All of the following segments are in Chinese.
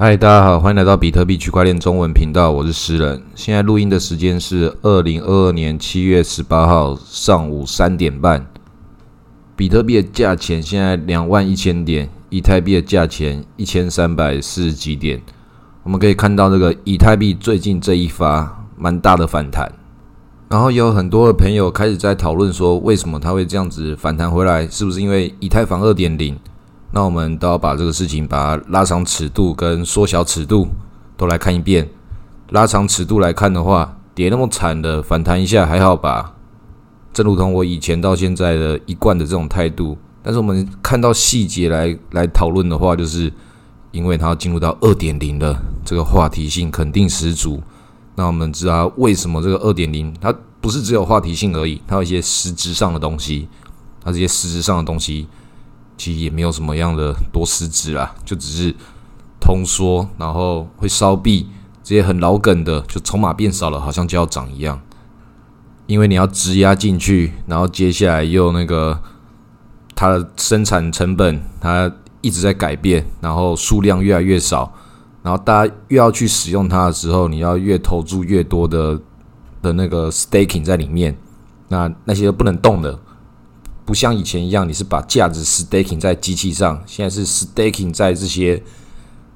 嗨，大家好，欢迎来到比特币区块链中文频道，我是诗人。现在录音的时间是二零二二年七月十八号上午三点半。比特币的价钱现在两万一千点，以太币的价钱一千三百四十几点。我们可以看到，这个以太币最近这一发蛮大的反弹，然后有很多的朋友开始在讨论说，为什么它会这样子反弹回来？是不是因为以太坊二点零？那我们都要把这个事情把它拉长尺度跟缩小尺度都来看一遍。拉长尺度来看的话，跌那么惨的反弹一下还好吧？正如同我以前到现在的一贯的这种态度。但是我们看到细节来来讨论的话，就是因为它要进入到二点零了，这个话题性肯定十足。那我们知道为什么这个二点零它不是只有话题性而已，它有一些实质上的东西，它这些实质上的东西。其实也没有什么样的多实质啦，就只是通缩，然后会烧币这些很老梗的，就筹码变少了，好像就要涨一样。因为你要质押进去，然后接下来又那个它的生产成本它一直在改变，然后数量越来越少，然后大家越要去使用它的时候，你要越投注越多的的那个 staking 在里面，那那些不能动的。不像以前一样，你是把价值 staking 在机器上，现在是 staking 在这些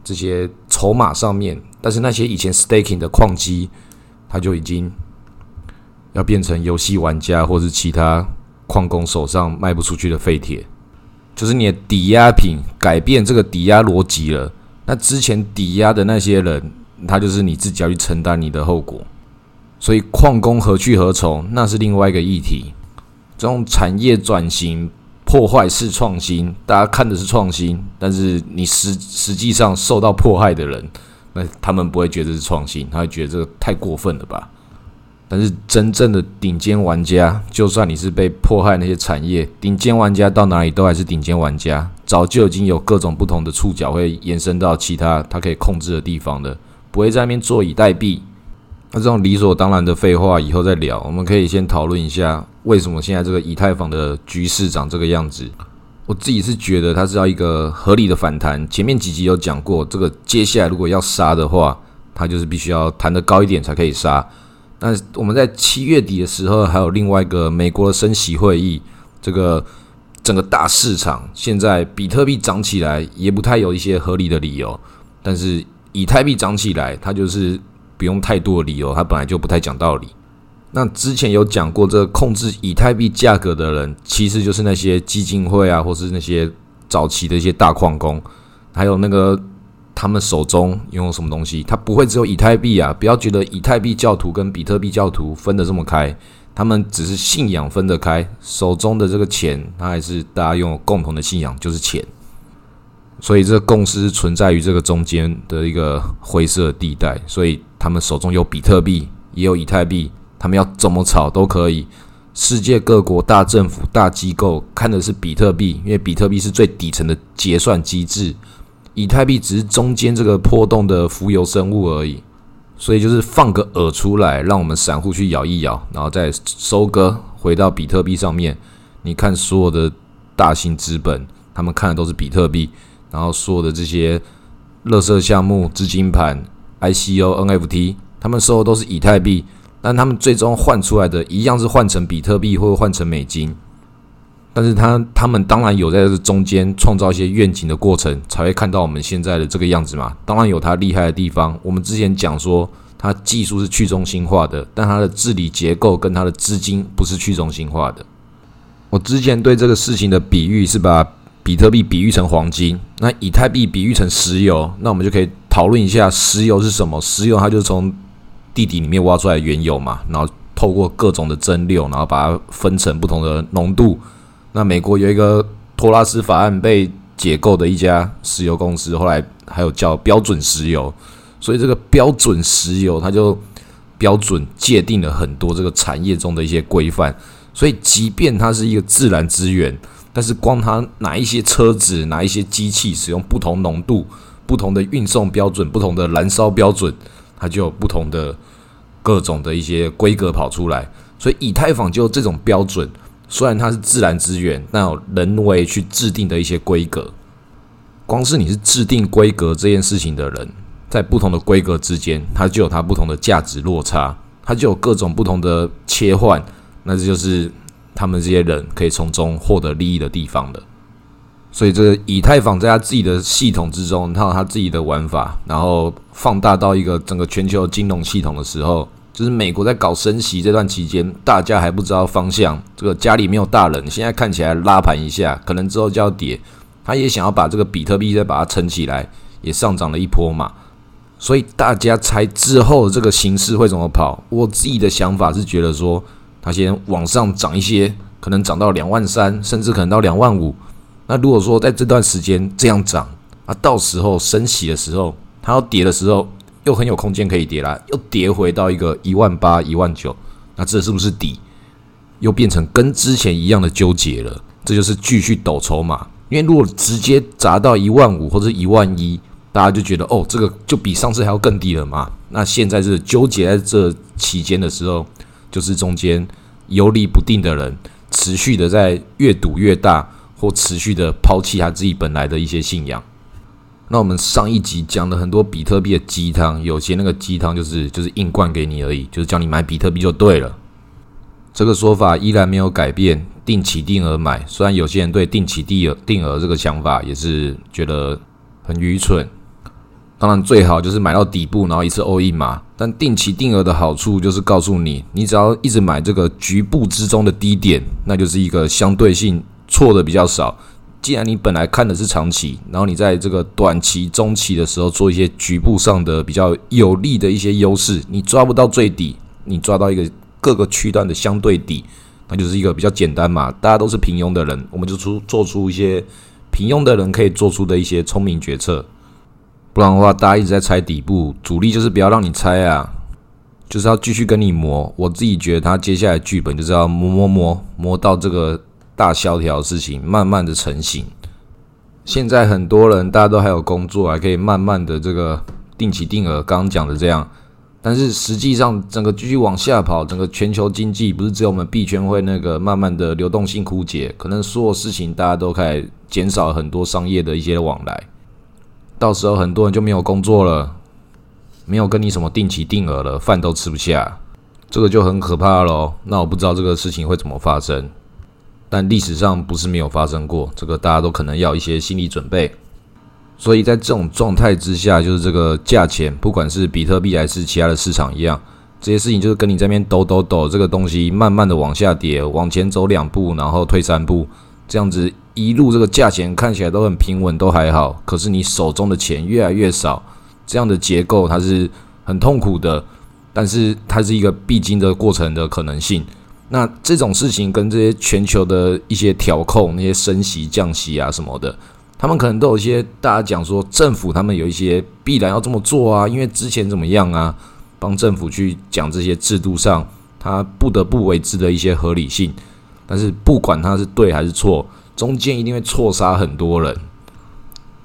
这些筹码上面。但是那些以前 staking 的矿机，它就已经要变成游戏玩家或是其他矿工手上卖不出去的废铁，就是你的抵押品改变这个抵押逻辑了。那之前抵押的那些人，他就是你自己要去承担你的后果。所以矿工何去何从，那是另外一个议题。这种产业转型破坏式创新，大家看的是创新，但是你实实际上受到迫害的人，那他们不会觉得是创新，他会觉得这个太过分了吧？但是真正的顶尖玩家，就算你是被迫害那些产业，顶尖玩家到哪里都还是顶尖玩家，早就已经有各种不同的触角会延伸到其他他可以控制的地方的，不会在那边坐以待毙。那这种理所当然的废话，以后再聊。我们可以先讨论一下，为什么现在这个以太坊的局势长这个样子。我自己是觉得它是要一个合理的反弹。前面几集有讲过，这个接下来如果要杀的话，它就是必须要弹得高一点才可以杀。但是我们在七月底的时候，还有另外一个美国的升息会议，这个整个大市场现在比特币涨起来也不太有一些合理的理由，但是以太币涨起来，它就是。不用太多的理由，它本来就不太讲道理。那之前有讲过，这控制以太币价格的人，其实就是那些基金会啊，或是那些早期的一些大矿工，还有那个他们手中拥有什么东西，他不会只有以太币啊！不要觉得以太币教徒跟比特币教徒分得这么开，他们只是信仰分得开，手中的这个钱，他还是大家拥有共同的信仰，就是钱。所以这个共识存在于这个中间的一个灰色地带，所以他们手中有比特币，也有以太币，他们要怎么炒都可以。世界各国大政府、大机构看的是比特币，因为比特币是最底层的结算机制，以太币只是中间这个波动的浮游生物而已。所以就是放个饵出来，让我们散户去咬一咬，然后再收割回到比特币上面。你看所有的大型资本，他们看的都是比特币。然后所有的这些乐色项目、资金盘、ICO、NFT，他们收的都是以太币，但他们最终换出来的一样是换成比特币或者换成美金。但是他他们当然有在这中间创造一些愿景的过程，才会看到我们现在的这个样子嘛。当然有它厉害的地方。我们之前讲说，它技术是去中心化的，但它的治理结构跟它的资金不是去中心化的。我之前对这个事情的比喻是把。比特币比喻成黄金，那以太币比喻成石油，那我们就可以讨论一下石油是什么？石油它就从地底里面挖出来原油嘛，然后透过各种的蒸馏，然后把它分成不同的浓度。那美国有一个托拉斯法案被解构的一家石油公司，后来还有叫标准石油，所以这个标准石油它就标准界定了很多这个产业中的一些规范，所以即便它是一个自然资源。但是光它哪一些车子、哪一些机器使用不同浓度、不同的运送标准、不同的燃烧标准，它就有不同的各种的一些规格跑出来。所以以太坊就这种标准，虽然它是自然资源，但有人为去制定的一些规格。光是你是制定规格这件事情的人，在不同的规格之间，它就有它不同的价值落差，它就有各种不同的切换，那这就是他们这些人可以从中获得利益的地方的。所以，这个以太坊在他自己的系统之中，它有他自己的玩法，然后放大到一个整个全球金融系统的时候，就是美国在搞升息这段期间，大家还不知道方向，这个家里没有大人，现在看起来拉盘一下，可能之后就要跌，他也想要把这个比特币再把它撑起来，也上涨了一波嘛。所以大家猜之后这个形势会怎么跑？我自己的想法是觉得说，它先往上涨一些，可能涨到两万三，甚至可能到两万五。那如果说在这段时间这样涨啊，到时候升息的时候，它要跌的时候，又很有空间可以跌啦，又跌回到一个一万八、一万九，那这是不是底？又变成跟之前一样的纠结了？这就是继续抖筹码。因为如果直接砸到一万五或者一万一，大家就觉得哦，这个就比上次还要更低了嘛。那现在是纠结在这期间的时候，就是中间游离不定的人，持续的在越赌越大。或持续的抛弃他自己本来的一些信仰。那我们上一集讲了很多比特币的鸡汤，有些那个鸡汤就是就是硬灌给你而已，就是叫你买比特币就对了。这个说法依然没有改变，定期定额买。虽然有些人对定期定额定额这个想法也是觉得很愚蠢，当然最好就是买到底部，然后一次 all in 嘛。但定期定额的好处就是告诉你，你只要一直买这个局部之中的低点，那就是一个相对性。错的比较少。既然你本来看的是长期，然后你在这个短期、中期的时候做一些局部上的比较有利的一些优势，你抓不到最底，你抓到一个各个区段的相对底，那就是一个比较简单嘛。大家都是平庸的人，我们就出做出一些平庸的人可以做出的一些聪明决策。不然的话，大家一直在猜底部，主力就是不要让你猜啊，就是要继续跟你磨。我自己觉得他接下来剧本就是要磨磨磨磨到这个。大萧条的事情慢慢的成型，现在很多人大家都还有工作，还可以慢慢的这个定期定额，刚刚讲的这样。但是实际上，整个继续往下跑，整个全球经济不是只有我们币圈会那个慢慢的流动性枯竭，可能所有事情大家都开始减少很多商业的一些往来，到时候很多人就没有工作了，没有跟你什么定期定额了，饭都吃不下，这个就很可怕喽。那我不知道这个事情会怎么发生。但历史上不是没有发生过，这个大家都可能要一些心理准备。所以在这种状态之下，就是这个价钱，不管是比特币还是其他的市场一样，这些事情就是跟你这边抖抖抖，这个东西慢慢的往下跌，往前走两步，然后退三步，这样子一路这个价钱看起来都很平稳，都还好。可是你手中的钱越来越少，这样的结构它是很痛苦的，但是它是一个必经的过程的可能性。那这种事情跟这些全球的一些调控、那些升息、降息啊什么的，他们可能都有一些大家讲说，政府他们有一些必然要这么做啊，因为之前怎么样啊，帮政府去讲这些制度上他不得不为之的一些合理性。但是不管他是对还是错，中间一定会错杀很多人，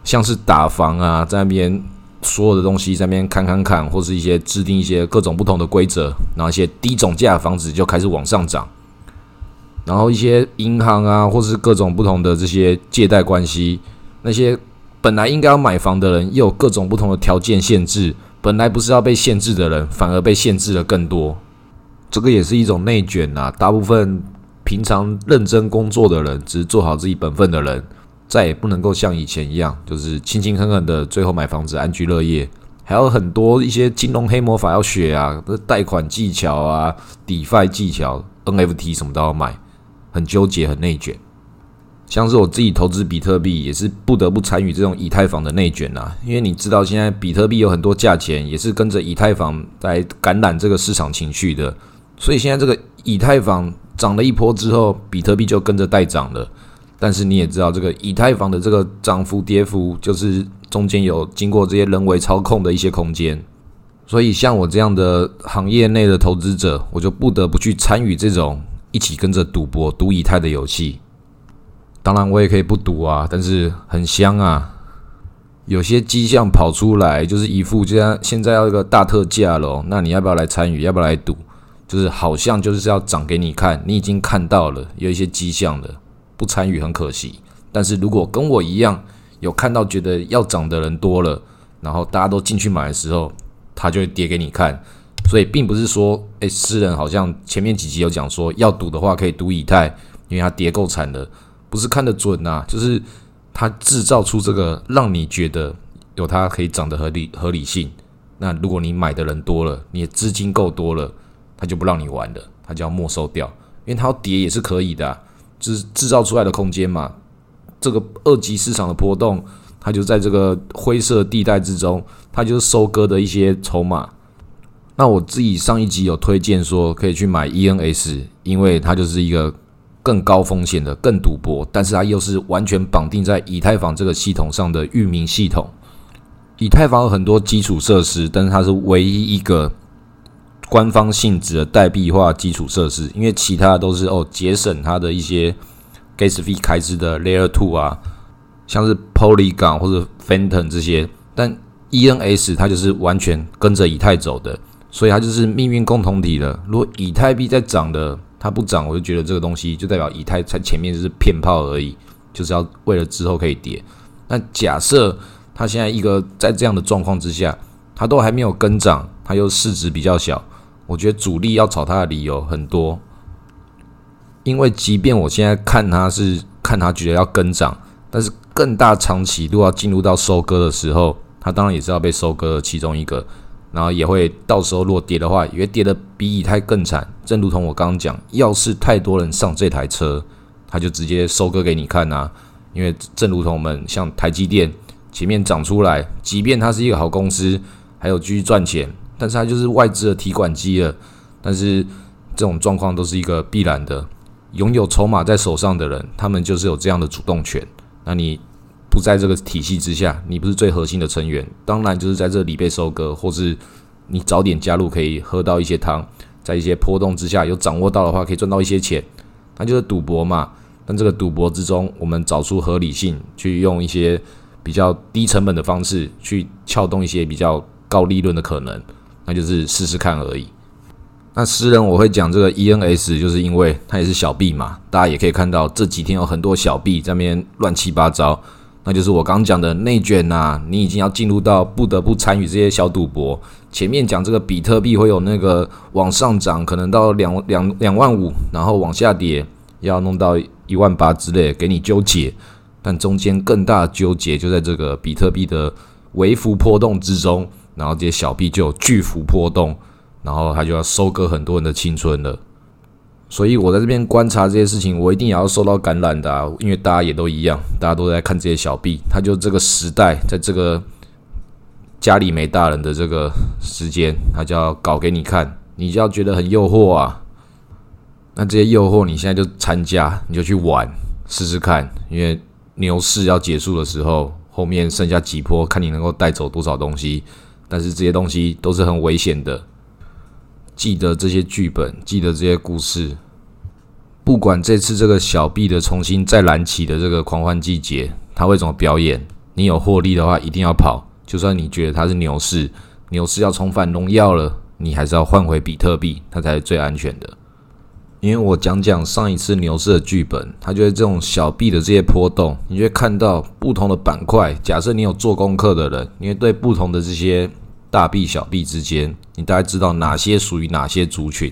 像是打房啊，在那边。所有的东西在那边看看看，或是一些制定一些各种不同的规则，然后一些低总价房子就开始往上涨，然后一些银行啊，或是各种不同的这些借贷关系，那些本来应该要买房的人，又有各种不同的条件限制，本来不是要被限制的人，反而被限制了更多，这个也是一种内卷啊。大部分平常认真工作的人，只是做好自己本分的人。再也不能够像以前一样，就是勤勤恳恳的，最后买房子安居乐业，还有很多一些金融黑魔法要学啊，贷款技巧啊，DeFi 技巧，NFT 什么都要买，很纠结，很内卷。像是我自己投资比特币，也是不得不参与这种以太坊的内卷呐，因为你知道现在比特币有很多价钱，也是跟着以太坊来感染这个市场情绪的，所以现在这个以太坊涨了一波之后，比特币就跟着带涨了。但是你也知道，这个以太坊的这个涨幅跌幅，就是中间有经过这些人为操控的一些空间。所以像我这样的行业内的投资者，我就不得不去参与这种一起跟着赌博、赌以太的游戏。当然，我也可以不赌啊，但是很香啊。有些迹象跑出来，就是一副这样，现在要一个大特价了，那你要不要来参与？要不要来赌？就是好像就是要涨给你看，你已经看到了有一些迹象了。不参与很可惜，但是如果跟我一样有看到觉得要涨的人多了，然后大家都进去买的时候，它就会跌给你看。所以并不是说，诶，诗人好像前面几集有讲说，要赌的话可以赌以太，因为它跌够惨了，不是看得准呐，就是它制造出这个让你觉得有它可以涨的合理合理性。那如果你买的人多了，你的资金够多了，它就不让你玩了，它就要没收掉，因为它要跌也是可以的，就是制造出来的空间嘛。这个二级市场的波动，它就在这个灰色地带之中，它就是收割的一些筹码。那我自己上一集有推荐说可以去买 ENS，因为它就是一个更高风险的、更赌博，但是它又是完全绑定在以太坊这个系统上的域名系统。以太坊有很多基础设施，但是它是唯一一个官方性质的代币化基础设施，因为其他都是哦节省它的一些 gas fee 开支的 Layer Two 啊，像是 Polygon 或者 Phantom 这些，但 ENS 它就是完全跟着以太走的。所以它就是命运共同体了。如果以太币在涨的，它不涨，我就觉得这个东西就代表以太在前面就是骗炮而已，就是要为了之后可以跌。那假设它现在一个在这样的状况之下，它都还没有跟涨，它又市值比较小，我觉得主力要炒它的理由很多。因为即便我现在看它是看它觉得要跟涨，但是更大长期都要进入到收割的时候，它当然也是要被收割的其中一个。然后也会到时候如果跌的话，也会跌的比以太更惨。正如同我刚刚讲，要是太多人上这台车，他就直接收割给你看呐。因为正如同我们像台积电前面涨出来，即便它是一个好公司，还有继续赚钱，但是它就是外资的提款机了。但是这种状况都是一个必然的，拥有筹码在手上的人，他们就是有这样的主动权。那你？不在这个体系之下，你不是最核心的成员，当然就是在这里被收割，或是你早点加入可以喝到一些汤，在一些波动之下有掌握到的话，可以赚到一些钱，那就是赌博嘛。但这个赌博之中，我们找出合理性，去用一些比较低成本的方式去撬动一些比较高利润的可能，那就是试试看而已。那私人我会讲这个 ENS，就是因为它也是小币嘛，大家也可以看到这几天有很多小币在那边乱七八糟。那就是我刚讲的内卷呐，你已经要进入到不得不参与这些小赌博。前面讲这个比特币会有那个往上涨，可能到两两两万五，然后往下跌要弄到一万八之类，给你纠结。但中间更大纠结就在这个比特币的微幅波动之中，然后这些小币就有巨幅波动，然后他就要收割很多人的青春了。所以我在这边观察这些事情，我一定也要受到感染的啊！因为大家也都一样，大家都在看这些小币，他就这个时代，在这个家里没大人的这个时间，他就要搞给你看，你就要觉得很诱惑啊！那这些诱惑，你现在就参加，你就去玩试试看，因为牛市要结束的时候，后面剩下几波，看你能够带走多少东西，但是这些东西都是很危险的。记得这些剧本，记得这些故事。不管这次这个小币的重新再燃起的这个狂欢季节，它会怎么表演？你有获利的话，一定要跑。就算你觉得它是牛市，牛市要重返荣耀了，你还是要换回比特币，它才是最安全的。因为我讲讲上一次牛市的剧本，它就是这种小币的这些波动，你就会看到不同的板块。假设你有做功课的人，你会对不同的这些。大币小币之间，你大概知道哪些属于哪些族群？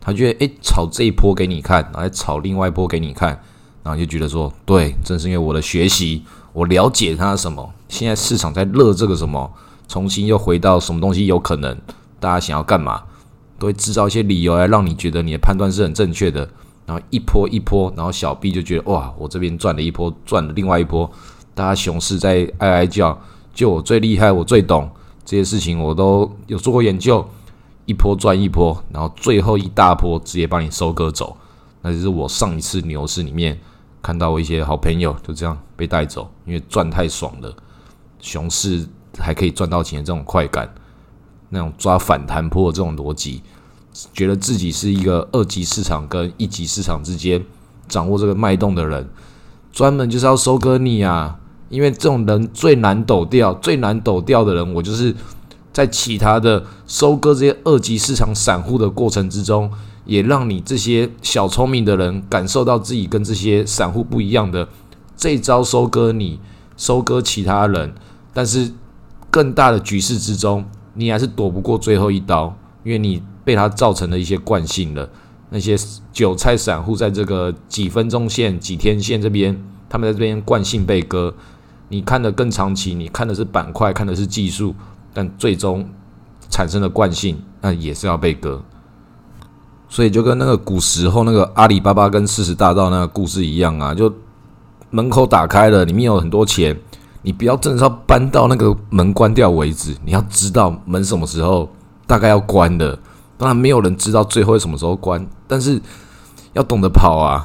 他觉得，诶，炒这一波给你看，然后炒另外一波给你看，然后就觉得说，对，正是因为我的学习，我了解它什么，现在市场在热这个什么，重新又回到什么东西有可能，大家想要干嘛，都会制造一些理由来让你觉得你的判断是很正确的，然后一波一波，然后小币就觉得，哇，我这边赚了一波，赚了另外一波，大家熊市在哀哀叫，就我最厉害，我最懂。这些事情我都有做过研究，一波赚一波，然后最后一大波直接帮你收割走。那就是我上一次牛市里面看到我一些好朋友就这样被带走，因为赚太爽了，熊市还可以赚到钱这种快感，那种抓反弹破这种逻辑，觉得自己是一个二级市场跟一级市场之间掌握这个脉动的人，专门就是要收割你啊！因为这种人最难抖掉，最难抖掉的人，我就是在其他的收割这些二级市场散户的过程之中，也让你这些小聪明的人感受到自己跟这些散户不一样的这招收割你，收割其他人，但是更大的局势之中，你还是躲不过最后一刀，因为你被他造成的一些惯性了。那些韭菜散户在这个几分钟线、几天线这边，他们在这边惯性被割。你看的更长期，你看的是板块，看的是技术，但最终产生的惯性，那也是要被割。所以就跟那个古时候那个阿里巴巴跟四十大盗那个故事一样啊，就门口打开了，里面有很多钱，你不要真的要搬到那个门关掉为止，你要知道门什么时候大概要关的。当然没有人知道最后什么时候关，但是要懂得跑啊！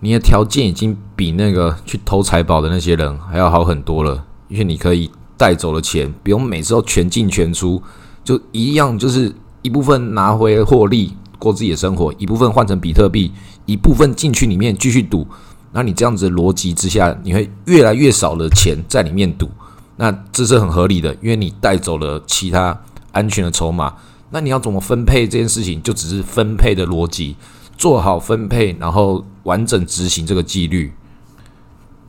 你的条件已经比那个去偷财宝的那些人还要好很多了，因为你可以带走了钱，不用每次都全进全出，就一样，就是一部分拿回获利过自己的生活，一部分换成比特币，一部分进去里面继续赌。那你这样子的逻辑之下，你会越来越少的钱在里面赌，那这是很合理的，因为你带走了其他安全的筹码。那你要怎么分配这件事情，就只是分配的逻辑，做好分配，然后完整执行这个纪律，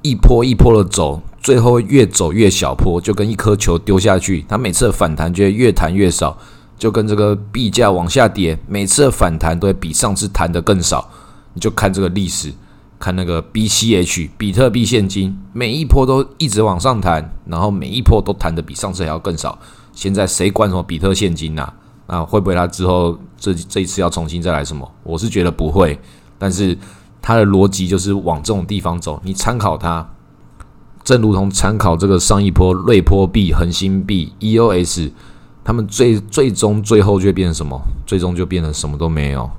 一波一波的走，最后越走越小坡，就跟一颗球丢下去，它每次的反弹就会越弹越少，就跟这个币价往下跌，每次的反弹都会比上次弹的更少。你就看这个历史，看那个 BCH 比特币现金，每一波都一直往上弹，然后每一波都弹的比上次还要更少。现在谁管什么比特现金呐？啊，会不会他之后这这一次要重新再来什么？我是觉得不会，但是他的逻辑就是往这种地方走。你参考它，正如同参考这个上一波瑞波币、恒星币、EOS，他们最最终最后就变成什么？最终就变成什么都没有。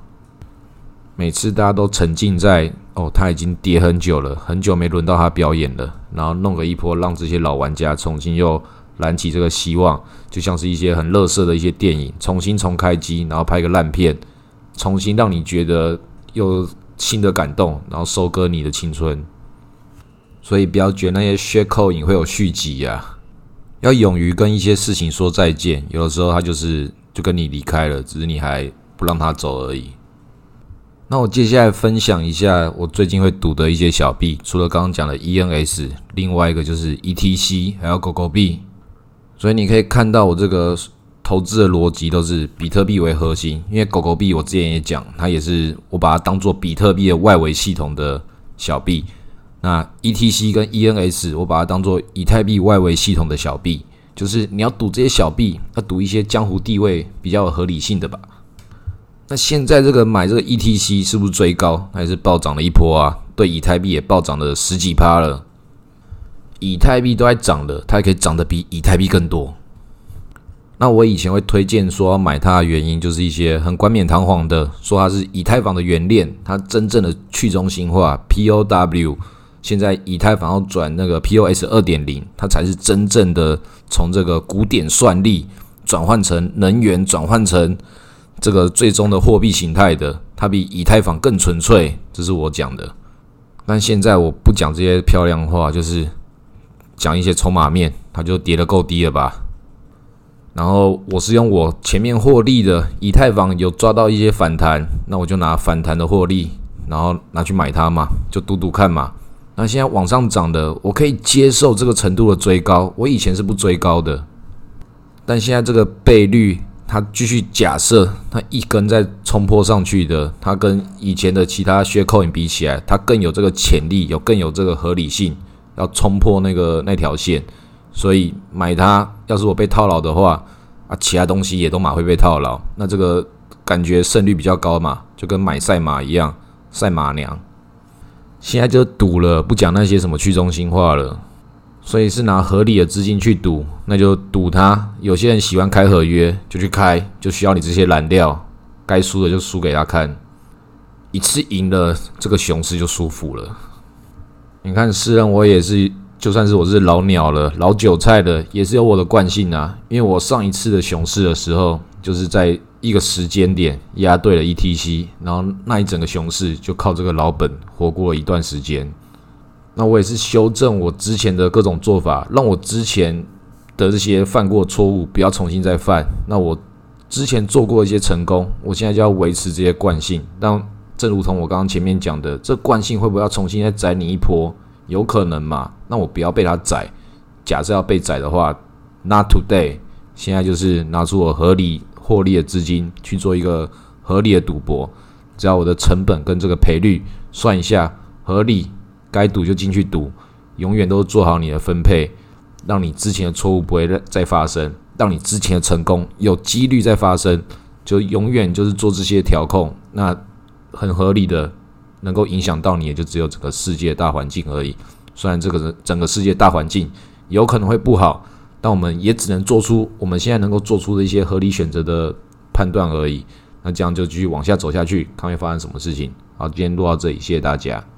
每次大家都沉浸在哦，他已经跌很久了，很久没轮到他表演了，然后弄个一波，让这些老玩家重新又。燃起这个希望，就像是一些很乐色的一些电影，重新重开机，然后拍个烂片，重新让你觉得有新的感动，然后收割你的青春。所以不要觉得那些血扣影会有续集呀，要勇于跟一些事情说再见。有的时候他就是就跟你离开了，只是你还不让他走而已。那我接下来分享一下我最近会赌的一些小币，除了刚刚讲的 ENS，另外一个就是 ETC，还有狗狗币。所以你可以看到，我这个投资的逻辑都是比特币为核心，因为狗狗币我之前也讲，它也是我把它当做比特币的外围系统的小币。那 ETC 跟 ENS 我把它当做以太币外围系统的小币，就是你要赌这些小币，要赌一些江湖地位比较有合理性的吧。那现在这个买这个 ETC 是不是追高，还是暴涨了一波啊？对，以太币也暴涨了十几趴了。以太币都在涨的，它也可以涨得比以太币更多。那我以前会推荐说买它的原因，就是一些很冠冕堂皇的说它是以太坊的原链，它真正的去中心化 POW。现在以太坊要转那个 POS 二点零，它才是真正的从这个古典算力转换成能源，转换成这个最终的货币形态的。它比以太坊更纯粹，这是我讲的。但现在我不讲这些漂亮话，就是。讲一些筹码面，它就跌得够低了吧？然后我是用我前面获利的以太坊有抓到一些反弹，那我就拿反弹的获利，然后拿去买它嘛，就赌赌看嘛。那现在往上涨的，我可以接受这个程度的追高，我以前是不追高的，但现在这个倍率，它继续假设它一根在冲破上去的，它跟以前的其他血 coin 比起来，它更有这个潜力，有更有这个合理性。要冲破那个那条线，所以买它。要是我被套牢的话，啊，其他东西也都马会被套牢。那这个感觉胜率比较高嘛，就跟买赛马一样，赛马娘。现在就赌了，不讲那些什么去中心化了，所以是拿合理的资金去赌，那就赌它。有些人喜欢开合约，就去开，就需要你这些燃料。该输的就输给他看，一次赢了，这个熊市就舒服了。你看，诗人我也是，就算是我是老鸟了，老韭菜的，也是有我的惯性啊。因为我上一次的熊市的时候，就是在一个时间点压对了 ETC，然后那一整个熊市就靠这个老本活过了一段时间。那我也是修正我之前的各种做法，让我之前的这些犯过错误不要重新再犯。那我之前做过一些成功，我现在就要维持这些惯性，让。正如同我刚刚前面讲的，这惯性会不会要重新再宰你一波？有可能嘛？那我不要被他宰。假设要被宰的话，Not today。现在就是拿出我合理获利的资金去做一个合理的赌博，只要我的成本跟这个赔率算一下合理，该赌就进去赌。永远都做好你的分配，让你之前的错误不会再发生，让你之前的成功有几率再发生，就永远就是做这些调控。那很合理的，能够影响到你，也就只有整个世界大环境而已。虽然这个整个世界大环境有可能会不好。但我们也只能做出我们现在能够做出的一些合理选择的判断而已。那这样就继续往下走下去，看会发生什么事情。好，今天录到这里，谢谢大家。